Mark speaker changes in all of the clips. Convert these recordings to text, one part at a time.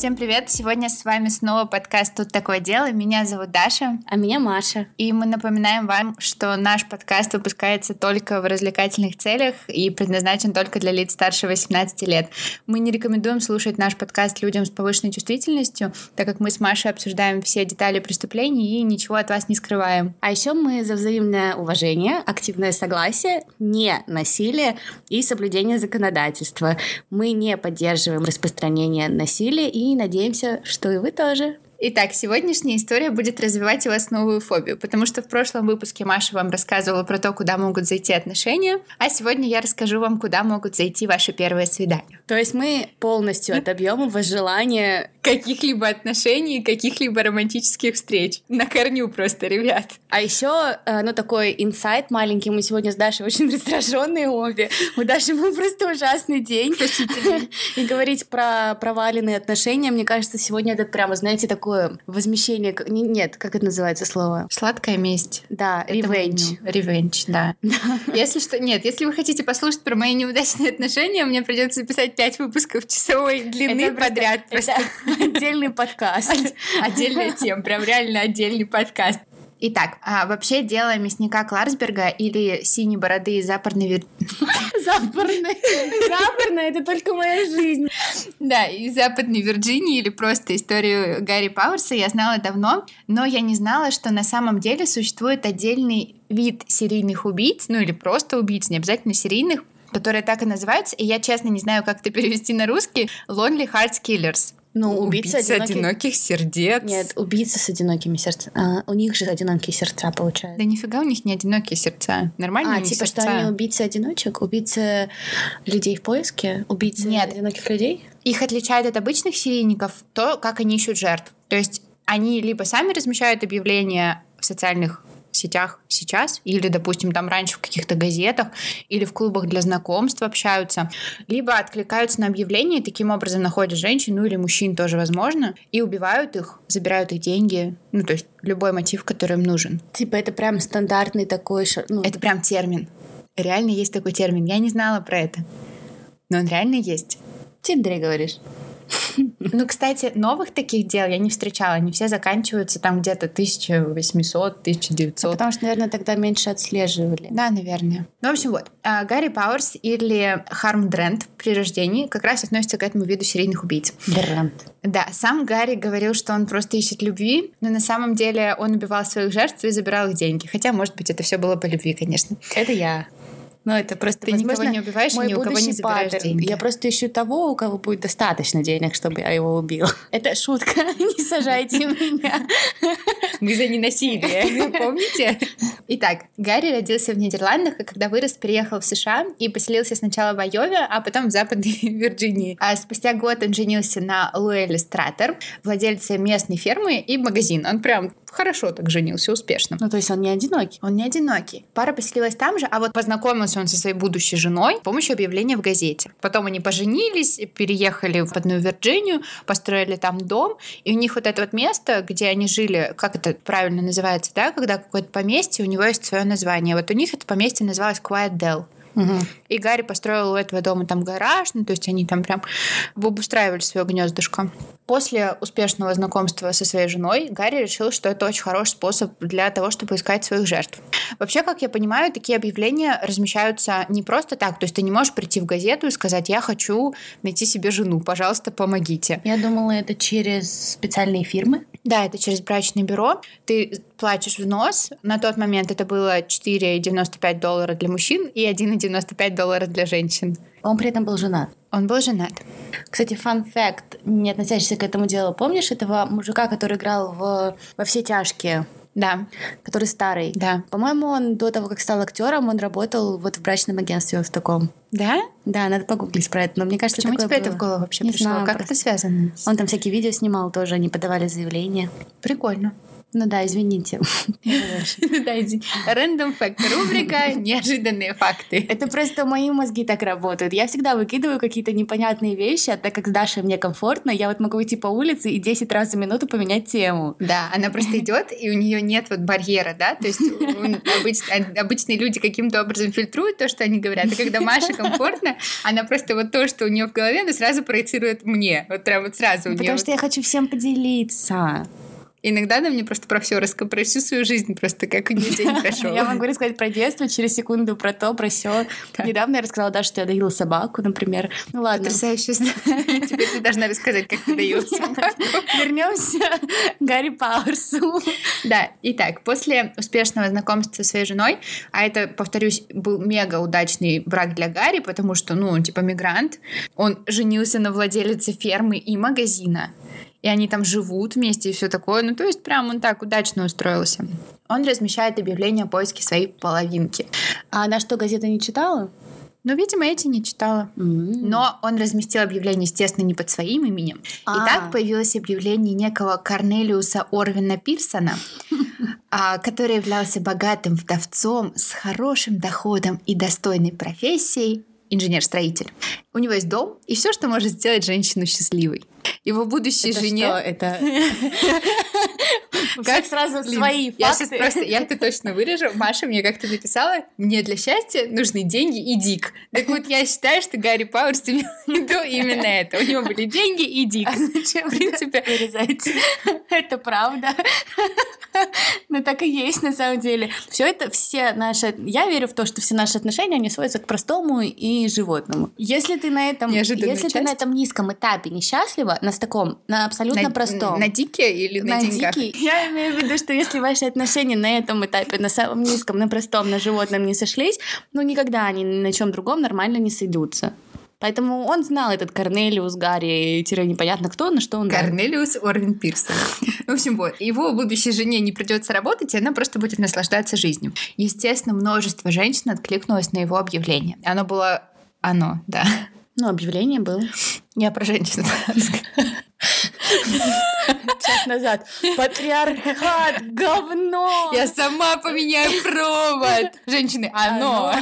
Speaker 1: Всем привет! Сегодня с вами снова подкаст «Тут такое дело». Меня зовут Даша.
Speaker 2: А меня Маша.
Speaker 1: И мы напоминаем вам, что наш подкаст выпускается только в развлекательных целях и предназначен только для лиц старше 18 лет. Мы не рекомендуем слушать наш подкаст людям с повышенной чувствительностью, так как мы с Машей обсуждаем все детали преступлений и ничего от вас не скрываем.
Speaker 2: А еще мы за взаимное уважение, активное согласие, не насилие и соблюдение законодательства. Мы не поддерживаем распространение насилия и надеемся, что и вы тоже.
Speaker 1: Итак, сегодняшняя история будет развивать у вас новую фобию, потому что в прошлом выпуске Маша вам рассказывала про то, куда могут зайти отношения, а сегодня я расскажу вам, куда могут зайти ваши первые свидания.
Speaker 2: То есть мы полностью отобьем у вас желание
Speaker 1: каких-либо отношений, каких-либо романтических встреч. На корню просто, ребят.
Speaker 2: А еще, э, ну, такой инсайт маленький. Мы сегодня с Дашей очень раздраженные обе. У Даши был просто ужасный день. И говорить про проваленные отношения, мне кажется, сегодня это прямо, знаете, такой такое возмещение... Нет, как это называется слово?
Speaker 1: Сладкая месть.
Speaker 2: Да, ревенч.
Speaker 1: Ревенч, да. Если что... Нет, если вы хотите послушать про мои неудачные отношения, мне придется писать пять выпусков часовой длины подряд.
Speaker 2: Просто отдельный подкаст.
Speaker 1: Отдельная тема, прям реально отдельный подкаст. Итак, а вообще дело мясника Кларсберга или синей бороды из западной.
Speaker 2: Западной? Западная — это только моя жизнь.
Speaker 1: Да, из западной Вирджинии или просто историю Гарри Пауэрса я знала давно, но я не знала, что на самом деле существует отдельный вид серийных убийц, ну или просто убийц, не обязательно серийных, которые так и называются, и я честно не знаю, как это перевести на русский, Lonely Hearts Killers.
Speaker 2: Ну, убийца,
Speaker 1: убийца одиноких... одиноких сердец.
Speaker 2: Нет, убийца с одинокими сердцами. А, у них же одинокие сердца, получается.
Speaker 1: Да нифига у них не одинокие сердца. Нормально
Speaker 2: А, типа,
Speaker 1: сердца.
Speaker 2: что они убийцы-одиночек? Убийцы людей в поиске? Убийцы
Speaker 1: Нет.
Speaker 2: одиноких людей?
Speaker 1: Их отличает от обычных серийников то, как они ищут жертв. То есть они либо сами размещают объявления в социальных сетях сейчас, или, допустим, там раньше в каких-то газетах, или в клубах для знакомств общаются, либо откликаются на объявления и таким образом находят женщин, ну или мужчин тоже возможно, и убивают их, забирают их деньги, ну то есть любой мотив, который им нужен.
Speaker 2: Типа это прям стандартный такой...
Speaker 1: Ну... Это прям термин. Реально есть такой термин. Я не знала про это. Но он реально есть.
Speaker 2: В Тиндере говоришь?
Speaker 1: Ну, кстати, новых таких дел я не встречала. Они все заканчиваются там где-то 1800, 1900. Ну,
Speaker 2: потому что, наверное, тогда меньше отслеживали.
Speaker 1: Да, наверное. Ну, в общем, вот. А, Гарри Пауэрс или Харм Дрент при рождении как раз относится к этому виду серийных убийц.
Speaker 2: Дрент.
Speaker 1: Да, сам Гарри говорил, что он просто ищет любви, но на самом деле он убивал своих жертв и забирал их деньги. Хотя, может быть, это все было по любви, конечно.
Speaker 2: Это я.
Speaker 1: Ну, это просто,
Speaker 2: Ты
Speaker 1: возможно, никого не убиваешь
Speaker 2: мой
Speaker 1: ни у кого не забираешь деньги.
Speaker 2: Я просто ищу того, у кого будет достаточно денег, чтобы я его убил. Это шутка, не сажайте меня.
Speaker 1: Мы за ненасилие, помните? Итак, Гарри родился в Нидерландах, и когда вырос, переехал в США и поселился сначала в Айове, а потом в Западной Вирджинии. А спустя год он женился на Луэле Стратер, владельце местной фермы и магазина. Он прям хорошо так женился, успешно.
Speaker 2: Ну, то есть он не одинокий?
Speaker 1: Он не одинокий. Пара поселилась там же, а вот познакомился он со своей будущей женой с помощью объявления в газете. Потом они поженились, переехали в одну Вирджинию, построили там дом, и у них вот это вот место, где они жили, как это правильно называется, да, когда какое-то поместье, у него есть свое название. Вот у них это поместье называлось Quiet Dell.
Speaker 2: Угу.
Speaker 1: И Гарри построил у этого дома там гараж, ну, то есть они там прям обустраивали свое гнездышко. После успешного знакомства со своей женой Гарри решил, что это очень хороший способ для того, чтобы искать своих жертв. Вообще, как я понимаю, такие объявления размещаются не просто так. То есть ты не можешь прийти в газету и сказать, я хочу найти себе жену, пожалуйста, помогите.
Speaker 2: Я думала, это через специальные фирмы.
Speaker 1: Да, это через брачное бюро. Ты платишь взнос. На тот момент это было 4,95 доллара для мужчин и 1,95 доллара для женщин.
Speaker 2: Он при этом был женат.
Speaker 1: Он был женат.
Speaker 2: Кстати, фан факт, не относящийся к этому делу. Помнишь этого мужика, который играл в «Во все тяжкие»?
Speaker 1: Да.
Speaker 2: Который старый.
Speaker 1: Да.
Speaker 2: По-моему, он до того, как стал актером, он работал вот в брачном агентстве в таком.
Speaker 1: Да?
Speaker 2: Да, надо погуглить про это. Но мне кажется,
Speaker 1: Почему тебе
Speaker 2: было.
Speaker 1: это в голову вообще
Speaker 2: Не
Speaker 1: пришло?
Speaker 2: знаю,
Speaker 1: как
Speaker 2: просто.
Speaker 1: это связано?
Speaker 2: Он там всякие видео снимал тоже, они подавали заявления.
Speaker 1: Прикольно.
Speaker 2: Ну да, извините.
Speaker 1: Да, Random fact. Рубрика «Неожиданные факты».
Speaker 2: Это просто мои мозги так работают. Я всегда выкидываю какие-то непонятные вещи, а так как с Дашей мне комфортно, я вот могу идти по улице и 10 раз за минуту поменять тему.
Speaker 1: Да, она просто идет, и у нее нет вот барьера, да, то есть обычные люди каким-то образом фильтруют то, что они говорят, и когда Маше комфортно, она просто вот то, что у нее в голове, она сразу проецирует мне, вот прям вот сразу у нее.
Speaker 2: Потому что я хочу всем поделиться.
Speaker 1: Иногда она мне просто про все рассказывает, про всю свою жизнь просто, как у нее день прошел.
Speaker 2: Я могу рассказать про детство через секунду, про то, про все. Недавно я рассказала даже, что я доила собаку, например. Ну ладно.
Speaker 1: Потрясающе. Теперь ты должна рассказать, как ты доила собаку.
Speaker 2: Вернемся к Гарри Пауэрсу.
Speaker 1: Да, итак, после успешного знакомства со своей женой, а это, повторюсь, был мега удачный брак для Гарри, потому что, ну, он типа мигрант, он женился на владелице фермы и магазина и они там живут вместе и все такое. Ну, то есть прям он так удачно устроился. Он размещает объявление о поиске своей половинки.
Speaker 2: А она что, газеты не читала?
Speaker 1: Ну, видимо, эти не читала. Mm-hmm. Но он разместил объявление, естественно, не под своим именем. А-а-а. И так появилось объявление некого Корнелиуса Орвина Пирсона, а, который являлся богатым вдовцом с хорошим доходом и достойной профессией, инженер-строитель. У него есть дом и все, что может сделать женщину счастливой. Его будущей
Speaker 2: это
Speaker 1: жене...
Speaker 2: Что? Это... Как сразу свои
Speaker 1: факты. просто, я это точно вырежу. Маша мне как-то написала, мне для счастья нужны деньги и дик. Так вот, я считаю, что Гарри Пауэрс имел в виду именно это. У него были деньги и дик. А
Speaker 2: зачем, в принципе, вырезать? Это правда. Ну, так и есть, на самом деле. Все это, все наши... Я верю в то, что все наши отношения, они сводятся к простому и животному. Если ты на этом... Если часть. ты на этом низком этапе несчастлива, на таком, на абсолютно
Speaker 1: на,
Speaker 2: простом.
Speaker 1: На дике или на, на деньгах? Дикий.
Speaker 2: Я имею в виду, что если ваши отношения на этом этапе, на самом низком, на простом, на животном не сошлись, ну никогда они ни на чем другом нормально не сойдутся. Поэтому он знал этот Корнелиус, Гарри, тире непонятно кто, на что он...
Speaker 1: Корнелиус Орвин Пирсон. В общем, вот, его будущей жене не придется работать, и она просто будет наслаждаться жизнью. Естественно, множество женщин откликнулось на его объявление. Оно было... Оно, да.
Speaker 2: Ну, объявление было.
Speaker 1: Я про женщин
Speaker 2: Час назад. Патриархат, говно!
Speaker 1: Я сама поменяю провод! Женщины, оно!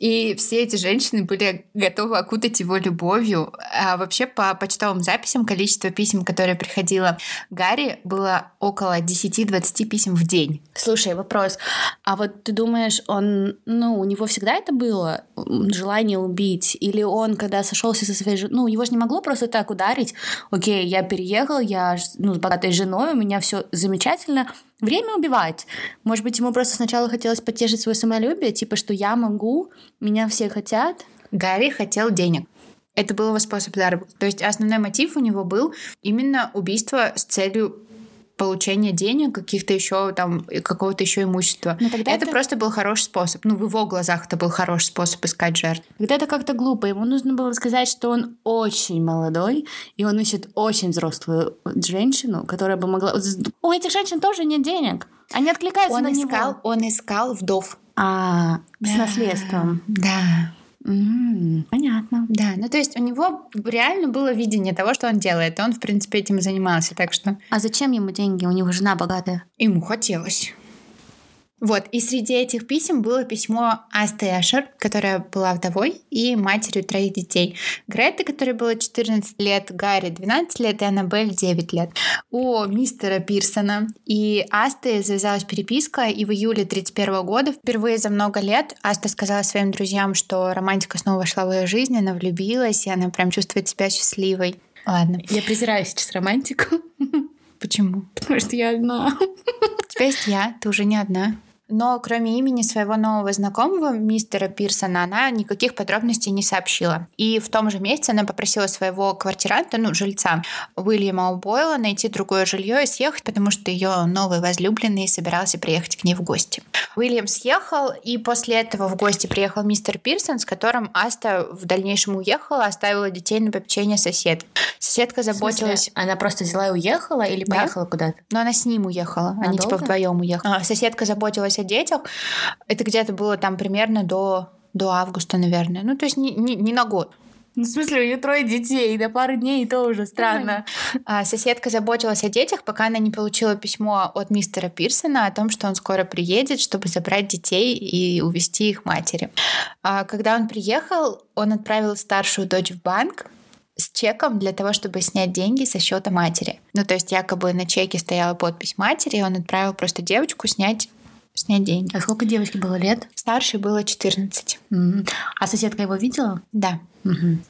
Speaker 1: И все эти женщины были готовы окутать его любовью. А вообще, по почтовым записям, количество писем, которые приходило Гарри, было около 10-20 писем в день.
Speaker 2: Слушай, вопрос. А вот ты думаешь, он, ну, у него всегда это было желание убить? Или он, когда сошелся со своей женой, ну, его же не могло просто так ударить? Окей, я переехал, я ну, с богатой женой, у меня все замечательно. Время убивать. Может быть, ему просто сначала хотелось потешить свое самолюбие, типа, что я могу, меня все хотят.
Speaker 1: Гарри хотел денег. Это был его способ заработка. То есть основной мотив у него был именно убийство с целью получения денег, каких-то еще там, какого-то еще имущества. Но тогда это, это просто был хороший способ. Ну, в его глазах это был хороший способ искать жертв.
Speaker 2: Тогда это как-то глупо. Ему нужно было сказать, что он очень молодой, и он ищет очень взрослую женщину, которая бы могла... У этих женщин тоже нет денег. Они откликаются
Speaker 1: он
Speaker 2: на
Speaker 1: искал,
Speaker 2: него.
Speaker 1: Он искал вдов.
Speaker 2: А, да. с наследством.
Speaker 1: Да.
Speaker 2: Mm, понятно.
Speaker 1: Да, ну то есть у него реально было видение того, что он делает. Он, в принципе, этим и занимался, так что...
Speaker 2: А зачем ему деньги? У него жена богатая.
Speaker 1: Ему хотелось. Вот, и среди этих писем было письмо Асты Эшер, которая была вдовой и матерью троих детей. Греты, которой было 14 лет, Гарри 12 лет и Аннабель 9 лет. У мистера Пирсона и Асты завязалась переписка, и в июле 31 года, впервые за много лет, Аста сказала своим друзьям, что романтика снова вошла в ее жизнь, она влюбилась, и она прям чувствует себя счастливой. Ладно.
Speaker 2: Я презираю сейчас романтику.
Speaker 1: Почему?
Speaker 2: Потому что я одна.
Speaker 1: У тебя есть я, ты уже не одна. Но кроме имени своего нового знакомого, мистера Пирсона, она никаких подробностей не сообщила. И в том же месяце она попросила своего квартиранта, ну, жильца Уильяма Убойла найти другое жилье и съехать, потому что ее новый возлюбленный собирался приехать к ней в гости. Уильям съехал, и после этого в гости приехал мистер Пирсон, с которым Аста в дальнейшем уехала, оставила детей на попечение сосед. Соседка заботилась...
Speaker 2: Она просто взяла и уехала или да? поехала куда-то?
Speaker 1: Но она с ним уехала. Надолго? Они типа вдвоем уехали. А, соседка заботилась о детях. Это где-то было там примерно до, до августа, наверное. Ну, то есть не, не, не на год.
Speaker 2: Ну, в смысле, у нее трое детей, до пары дней, и то уже странно.
Speaker 1: А, соседка заботилась о детях, пока она не получила письмо от мистера Пирсона о том, что он скоро приедет, чтобы забрать детей и увезти их матери. А, когда он приехал, он отправил старшую дочь в банк, с чеком для того, чтобы снять деньги со счета матери. Ну, то есть якобы на чеке стояла подпись матери, и он отправил просто девочку снять снять деньги.
Speaker 2: А сколько девочке было лет?
Speaker 1: Старшей было 14.
Speaker 2: Мгм. А соседка его видела?
Speaker 1: Да.
Speaker 2: Мгм.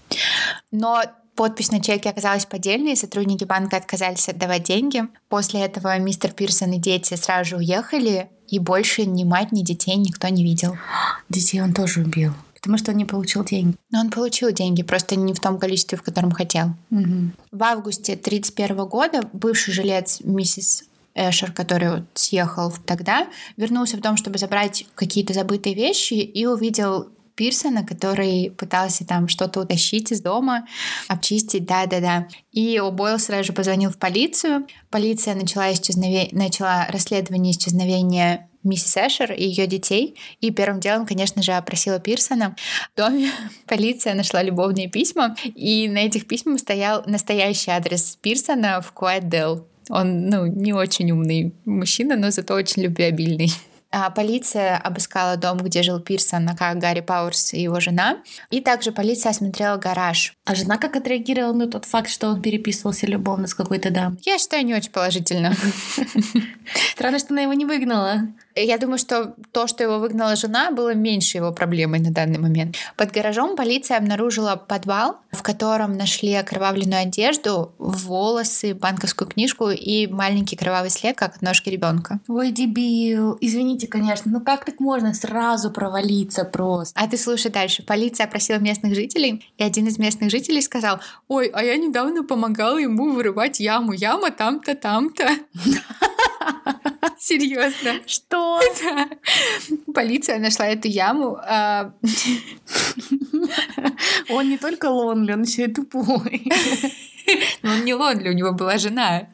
Speaker 1: Но подпись на чеке оказалась поддельной, и сотрудники банка отказались отдавать деньги. После этого мистер Пирсон и дети сразу же уехали, и больше ни мать, ни детей никто не видел.
Speaker 2: Детей он тоже убил. Потому что он не получил деньги.
Speaker 1: Но он получил деньги, просто не в том количестве, в котором хотел. В августе 1931 года бывший жилец миссис Эшер, который вот съехал тогда, вернулся в дом, чтобы забрать какие-то забытые вещи и увидел Пирсона, который пытался там что-то утащить из дома, обчистить, да-да-да. И Бойл сразу же позвонил в полицию. Полиция начала, исчезнове... начала расследование исчезновения миссис Эшер и ее детей. И первым делом, конечно же, опросила Пирсона. В доме полиция нашла любовные письма, и на этих письмах стоял настоящий адрес Пирсона в Куайдел. Он, ну, не очень умный мужчина, но зато очень любвеобильный. А полиция обыскала дом, где жил Пирсон, как Гарри Пауэрс и его жена. И также полиция осмотрела гараж.
Speaker 2: А жена как отреагировала на тот факт, что он переписывался любовно с какой-то дамой?
Speaker 1: Я считаю, не очень положительно.
Speaker 2: Странно, что она его не выгнала.
Speaker 1: Я думаю, что то, что его выгнала жена, было меньше его проблемой на данный момент. Под гаражом полиция обнаружила подвал, в котором нашли окровавленную одежду, волосы, банковскую книжку и маленький кровавый след, как от ножки ребенка.
Speaker 2: Ой, дебил. Извините, конечно, но как так можно сразу провалиться просто?
Speaker 1: А ты слушай дальше. Полиция опросила местных жителей, и один из местных жителей сказал, ой, а я недавно помогала ему вырывать яму. Яма там-то, там-то. Серьезно.
Speaker 2: Что?
Speaker 1: Да. Полиция нашла эту яму. а,
Speaker 2: Он не только лонли, он еще и тупой.
Speaker 1: Но он не Лонли, у него была жена.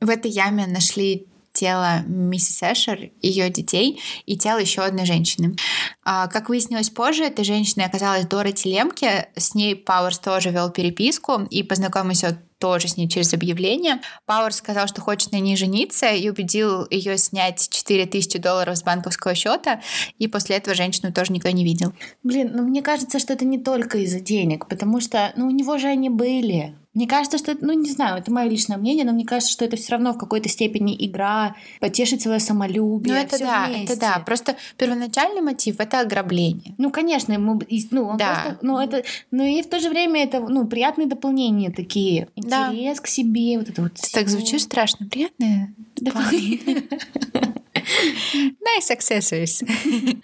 Speaker 1: В этой яме нашли тело миссис Эшер, ее детей и тело еще одной женщины. А, Как выяснилось позже, этой женщиной оказалась Дороти Лемке. С ней Пауэрс тоже вел переписку и познакомился тоже с ней через объявление. Пауэрс сказал, что хочет на ней жениться и убедил ее снять 4000 долларов с банковского счета. И после этого женщину тоже никто не видел.
Speaker 2: Блин, ну мне кажется, что это не только из-за денег, потому что, ну, у него же они были. Мне кажется, что, это, ну, не знаю, это мое личное мнение, но мне кажется, что это все равно в какой-то степени игра, потешить свое самолюбие.
Speaker 1: Ну, это да,
Speaker 2: вместе.
Speaker 1: это да. Просто первоначальный мотив — это ограбление.
Speaker 2: Ну, конечно, ему, ну, он
Speaker 1: Да.
Speaker 2: просто, ну, это, но и в то же время это, ну, приятные дополнения такие.
Speaker 1: Да.
Speaker 2: Интерес к себе, вот это вот.
Speaker 1: Ты так звучишь страшно. Приятное дополнение. Nice accessories.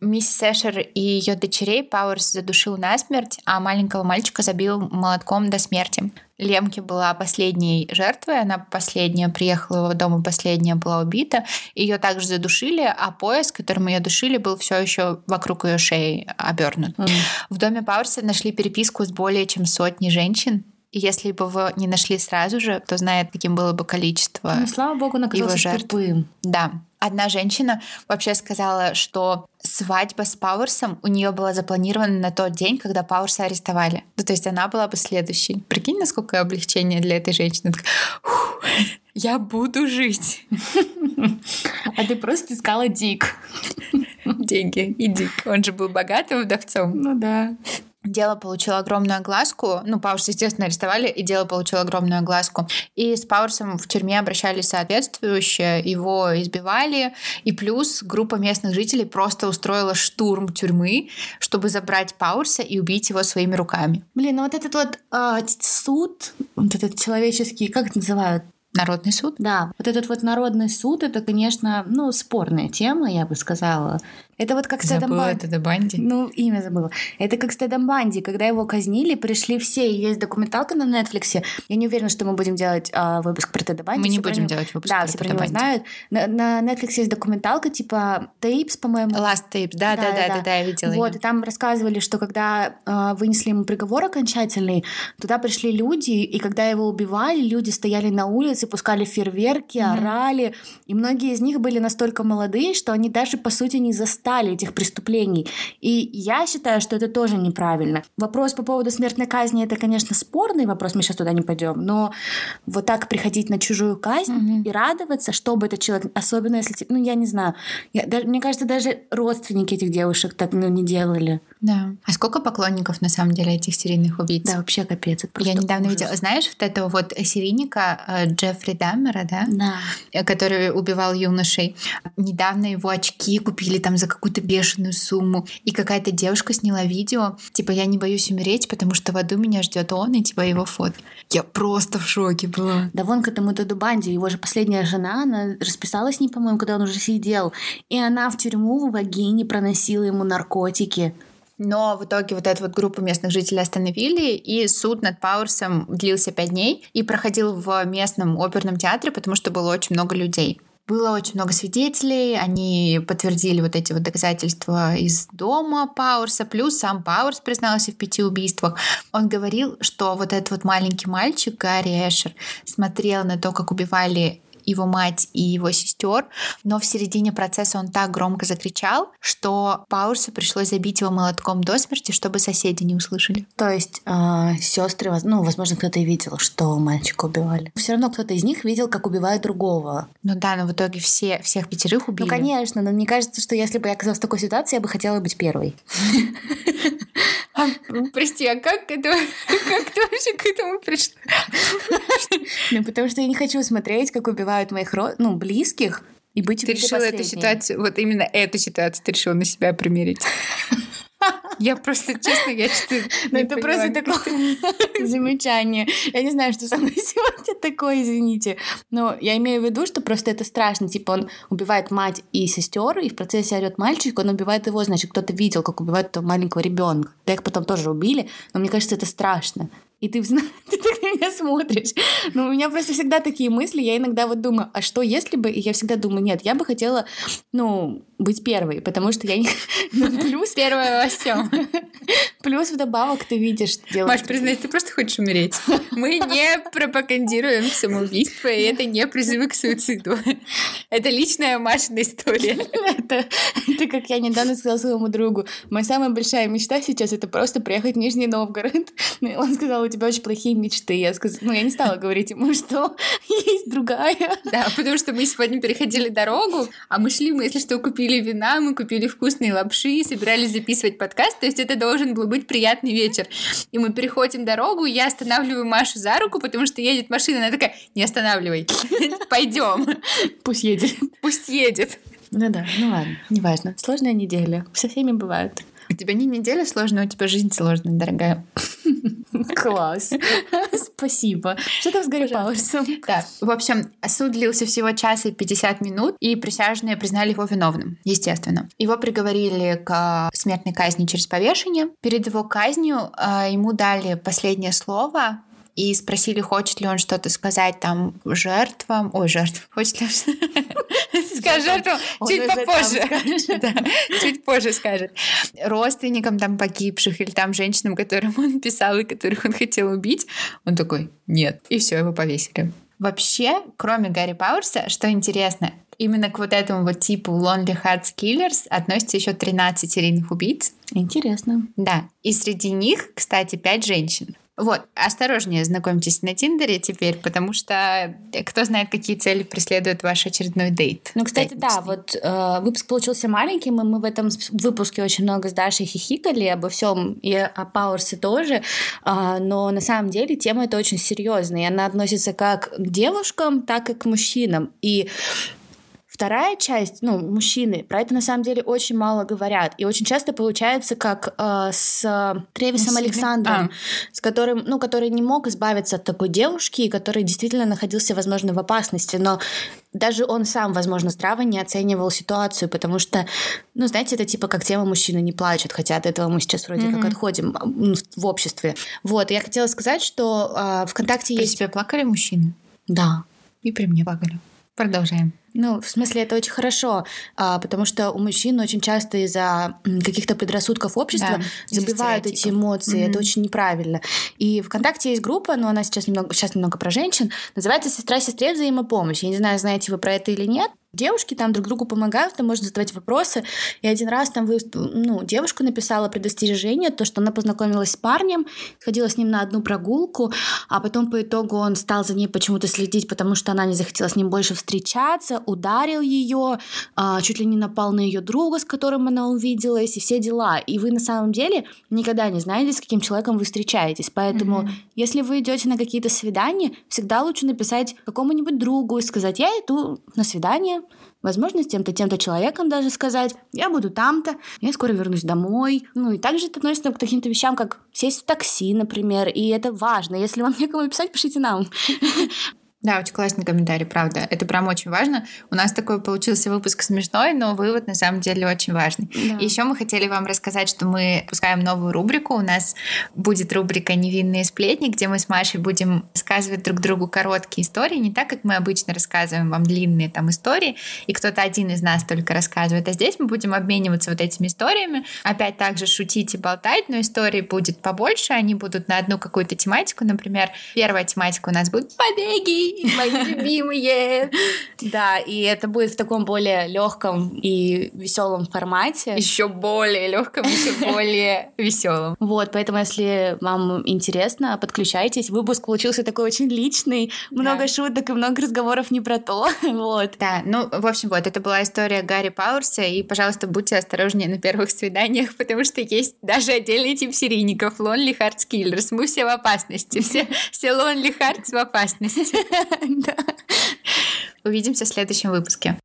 Speaker 1: Миссис Эшер и ее дочерей Пауэрс задушил насмерть, а маленького мальчика забил молотком до смерти. Лемке была последней жертвой, она последняя приехала в его дом и последняя была убита. Ее также задушили, а пояс, которым ее душили, был все еще вокруг ее шеи обернут.
Speaker 2: Мгм.
Speaker 1: В доме Пауэрса нашли переписку с более чем сотней женщин. И если бы его не нашли сразу же, кто знает, каким было бы количество.
Speaker 2: Ну, слава богу, он оказался
Speaker 1: жертв.
Speaker 2: тупым.
Speaker 1: Да. Одна женщина вообще сказала, что свадьба с Пауэрсом у нее была запланирована на тот день, когда Пауэрса арестовали. Ну, то есть она была бы следующей. Прикинь, насколько облегчение для этой женщины. Такая, «Фух, Я буду жить.
Speaker 2: А ты просто искала дик.
Speaker 1: Деньги. Иди. Он же был богатым вдовцом.
Speaker 2: Ну да.
Speaker 1: Дело получило огромную огласку. Ну, Пауэрса, естественно, арестовали, и дело получило огромную огласку. И с Пауэрсом в тюрьме обращались соответствующе, его избивали. И плюс группа местных жителей просто устроила штурм тюрьмы, чтобы забрать Пауэрса и убить его своими руками.
Speaker 2: Блин, ну вот этот вот т- суд, вот этот человеческий, как это называют?
Speaker 1: Народный суд?
Speaker 2: Да, вот этот вот народный суд, это, конечно, ну, спорная тема, я бы сказала. Это вот как с Тедом
Speaker 1: Забыла
Speaker 2: Бан-
Speaker 1: это банди.
Speaker 2: Ну, имя забыла. Это как с Тедом Банди, когда его казнили, пришли все, есть документалка на Netflix. Я не уверена, что мы будем делать а, выпуск про Теда Банди.
Speaker 1: Мы не
Speaker 2: все
Speaker 1: будем
Speaker 2: него-
Speaker 1: делать выпуск
Speaker 2: Да,
Speaker 1: про Теда Банди.
Speaker 2: знают. На, на Netflix есть документалка типа Тейпс, по-моему.
Speaker 1: Last Tapes. Да, да, да, да, да, я видела.
Speaker 2: Вот,
Speaker 1: её.
Speaker 2: и там рассказывали, что когда э, вынесли ему приговор окончательный, туда пришли люди, и когда его убивали, люди стояли на улице, пускали фейерверки, орали, и многие из них были настолько молодые, что они даже, по сути, не стали этих преступлений. И я считаю, что это тоже неправильно. Вопрос по поводу смертной казни это, конечно, спорный вопрос, мы сейчас туда не пойдем, но вот так приходить на чужую казнь mm-hmm. и радоваться, чтобы этот человек, особенно если, ну я не знаю, я, даже, мне кажется, даже родственники этих девушек так ну, не делали.
Speaker 1: Да. А сколько поклонников на самом деле этих серийных убийц?
Speaker 2: Да, вообще капец. Это
Speaker 1: я недавно ужас. видела, знаешь, вот этого вот серийника э, Джеффри Даммера, да?
Speaker 2: Да.
Speaker 1: Э, который убивал юношей. Недавно его очки купили там за какую-то бешеную сумму. И какая-то девушка сняла видео, типа, я не боюсь умереть, потому что в аду меня ждет он, и типа его фото. Я просто в шоке была.
Speaker 2: Да вон к этому Теду Банди, его же последняя жена, она расписалась ним, по-моему, когда он уже сидел. И она в тюрьму в вагине проносила ему наркотики.
Speaker 1: Но в итоге вот эту вот группу местных жителей остановили, и суд над Пауэрсом длился пять дней и проходил в местном оперном театре, потому что было очень много людей. Было очень много свидетелей, они подтвердили вот эти вот доказательства из дома Пауэрса, плюс сам Пауэрс признался в пяти убийствах. Он говорил, что вот этот вот маленький мальчик Гарри Эшер смотрел на то, как убивали его мать и его сестер, но в середине процесса он так громко закричал, что Паурсу пришлось забить его молотком до смерти, чтобы соседи не услышали.
Speaker 2: То есть э, сестры, ну, возможно, кто-то и видел, что мальчика убивали. Все равно кто-то из них видел, как убивают другого.
Speaker 1: Ну да, но в итоге все, всех пятерых убили.
Speaker 2: Ну, конечно, но мне кажется, что если бы я оказалась в такой ситуации, я бы хотела быть первой.
Speaker 1: А, прости, а как это, как ты вообще к этому пришла?
Speaker 2: Ну, потому что я не хочу смотреть, как убивают моих ну, близких, и быть
Speaker 1: Ты решила эту ситуацию, вот именно эту ситуацию ты решила на себя примерить. Я просто, честно, я что-то
Speaker 2: Ну, это просто такое замечание. Я не знаю, что со мной сегодня такое, извините. Но я имею в виду, что просто это страшно. Типа он убивает мать и сестер, и в процессе орет мальчик, он убивает его, значит, кто-то видел, как убивают этого маленького ребенка. Да их потом тоже убили, но мне кажется, это страшно. И ты, ты так на меня смотришь. Но ну, у меня просто всегда такие мысли. Я иногда вот думаю, а что если бы... И я всегда думаю, нет, я бы хотела, ну, быть первой, потому что я не...
Speaker 1: Ну, плюс... Первая во всем.
Speaker 2: Плюс вдобавок ты видишь...
Speaker 1: Маш, признай, ты просто хочешь умереть. Мы не пропагандируем самоубийство, и это не призывы к суициду. Это личная Машина история.
Speaker 2: Это, это как я недавно сказала своему другу. Моя самая большая мечта сейчас — это просто приехать в Нижний Новгород. Ну, он сказал, у тебя очень плохие мечты. Я сказала, ну, я не стала говорить ему, что есть другая.
Speaker 1: Да, потому что мы сегодня переходили дорогу, а мы шли, мы, если что, купили вина, мы купили вкусные лапши, собирались записывать подкаст, то есть это должен был быть приятный вечер. И мы переходим дорогу, я останавливаю Машу за руку, потому что едет машина, она такая, не останавливай, пойдем.
Speaker 2: Пусть едет.
Speaker 1: Пусть едет.
Speaker 2: Ну да, ну ладно, неважно. Сложная неделя. Со всеми бывает.
Speaker 1: У тебя не неделя сложная, у тебя жизнь сложная, дорогая.
Speaker 2: Класс. Спасибо. Что там с Гарри Пауэрсом?
Speaker 1: Да. В общем, суд длился всего час и 50 минут, и присяжные признали его виновным, естественно. Его приговорили к смертной казни через повешение. Перед его казнью э, ему дали последнее слово, и спросили, хочет ли он что-то сказать там жертвам. Ой, жертвам. Хочет ли он скажет жертвам чуть попозже. Чуть позже скажет. Родственникам там погибших или там женщинам, которым он писал и которых он хотел убить. Он такой, нет. И все, его повесили. Вообще, кроме Гарри Пауэрса, что интересно, именно к вот этому вот типу Lonely Hearts Killers относится еще 13 серийных убийц.
Speaker 2: Интересно.
Speaker 1: Да. И среди них, кстати, 5 женщин. Вот, осторожнее знакомьтесь на Тиндере теперь, потому что э, кто знает, какие цели преследует ваш очередной дейт.
Speaker 2: Ну, кстати, да, вот э, выпуск получился маленьким, и мы в этом выпуске очень много с Дашей хихикали обо всем, и о Пауэрсе тоже, э, но на самом деле тема это очень серьезная, и она относится как к девушкам, так и к мужчинам. И Вторая часть, ну, мужчины, про это на самом деле очень мало говорят. И очень часто получается, как э, с Тревисом Насилие? Александром, а. с которым, ну, который не мог избавиться от такой девушки, и который действительно находился, возможно, в опасности. Но даже он сам, возможно, здраво не оценивал ситуацию, потому что, ну, знаете, это типа как тема «мужчины не плачут», хотя от этого мы сейчас вроде mm-hmm. как отходим в обществе. Вот, я хотела сказать, что э, ВКонтакте
Speaker 1: При
Speaker 2: есть...
Speaker 1: тебе плакали мужчины?
Speaker 2: Да.
Speaker 1: И при мне плакали. Продолжаем.
Speaker 2: Ну, в смысле, это очень хорошо, а, потому что у мужчин очень часто из-за каких-то предрассудков общества да, забивают эти эмоции. Mm-hmm. Это очень неправильно. И ВКонтакте есть группа, но она сейчас немного, сейчас немного про женщин. Называется «Сестра сестре взаимопомощь». Я не знаю, знаете вы про это или нет. Девушки там друг другу помогают, там можно задавать вопросы. И один раз там вы, ну, девушка написала предостережение, то, что она познакомилась с парнем, ходила с ним на одну прогулку, а потом по итогу он стал за ней почему-то следить, потому что она не захотела с ним больше встречаться, ударил ее, а, чуть ли не напал на ее друга, с которым она увиделась, и все дела. И вы на самом деле никогда не знаете, с каким человеком вы встречаетесь. Поэтому, mm-hmm. если вы идете на какие-то свидания, всегда лучше написать какому-нибудь другу и сказать, я иду на свидание, возможно, с тем-то, тем-то человеком даже сказать, я буду там-то, я скоро вернусь домой. Ну и также это относится к таким-то вещам, как сесть в такси, например, и это важно. Если вам некому писать, пишите нам.
Speaker 1: Да, очень классный комментарий, правда. Это прям очень важно. У нас такой получился выпуск смешной, но вывод на самом деле очень важный. Да. И еще мы хотели вам рассказать, что мы пускаем новую рубрику. У нас будет рубрика «Невинные сплетни», где мы с Машей будем рассказывать друг другу короткие истории, не так, как мы обычно рассказываем вам длинные там истории, и кто-то один из нас только рассказывает. А здесь мы будем обмениваться вот этими историями. Опять также шутить и болтать, но истории будет побольше, они будут на одну какую-то тематику. Например, первая тематика у нас будет «Побеги!» мои любимые.
Speaker 2: Да, и это будет в таком более легком и веселом формате.
Speaker 1: Еще более легком, еще более веселом.
Speaker 2: Вот, поэтому, если вам интересно, подключайтесь. Выпуск получился такой очень личный, много шуток и много разговоров не про то. Вот.
Speaker 1: Да, ну, в общем, вот, это была история Гарри Пауэрса, и, пожалуйста, будьте осторожнее на первых свиданиях, потому что есть даже отдельный тип серийников, Lonely Hearts Killers. Мы все в опасности, все, все Lonely Hearts в опасности. Увидимся в следующем выпуске.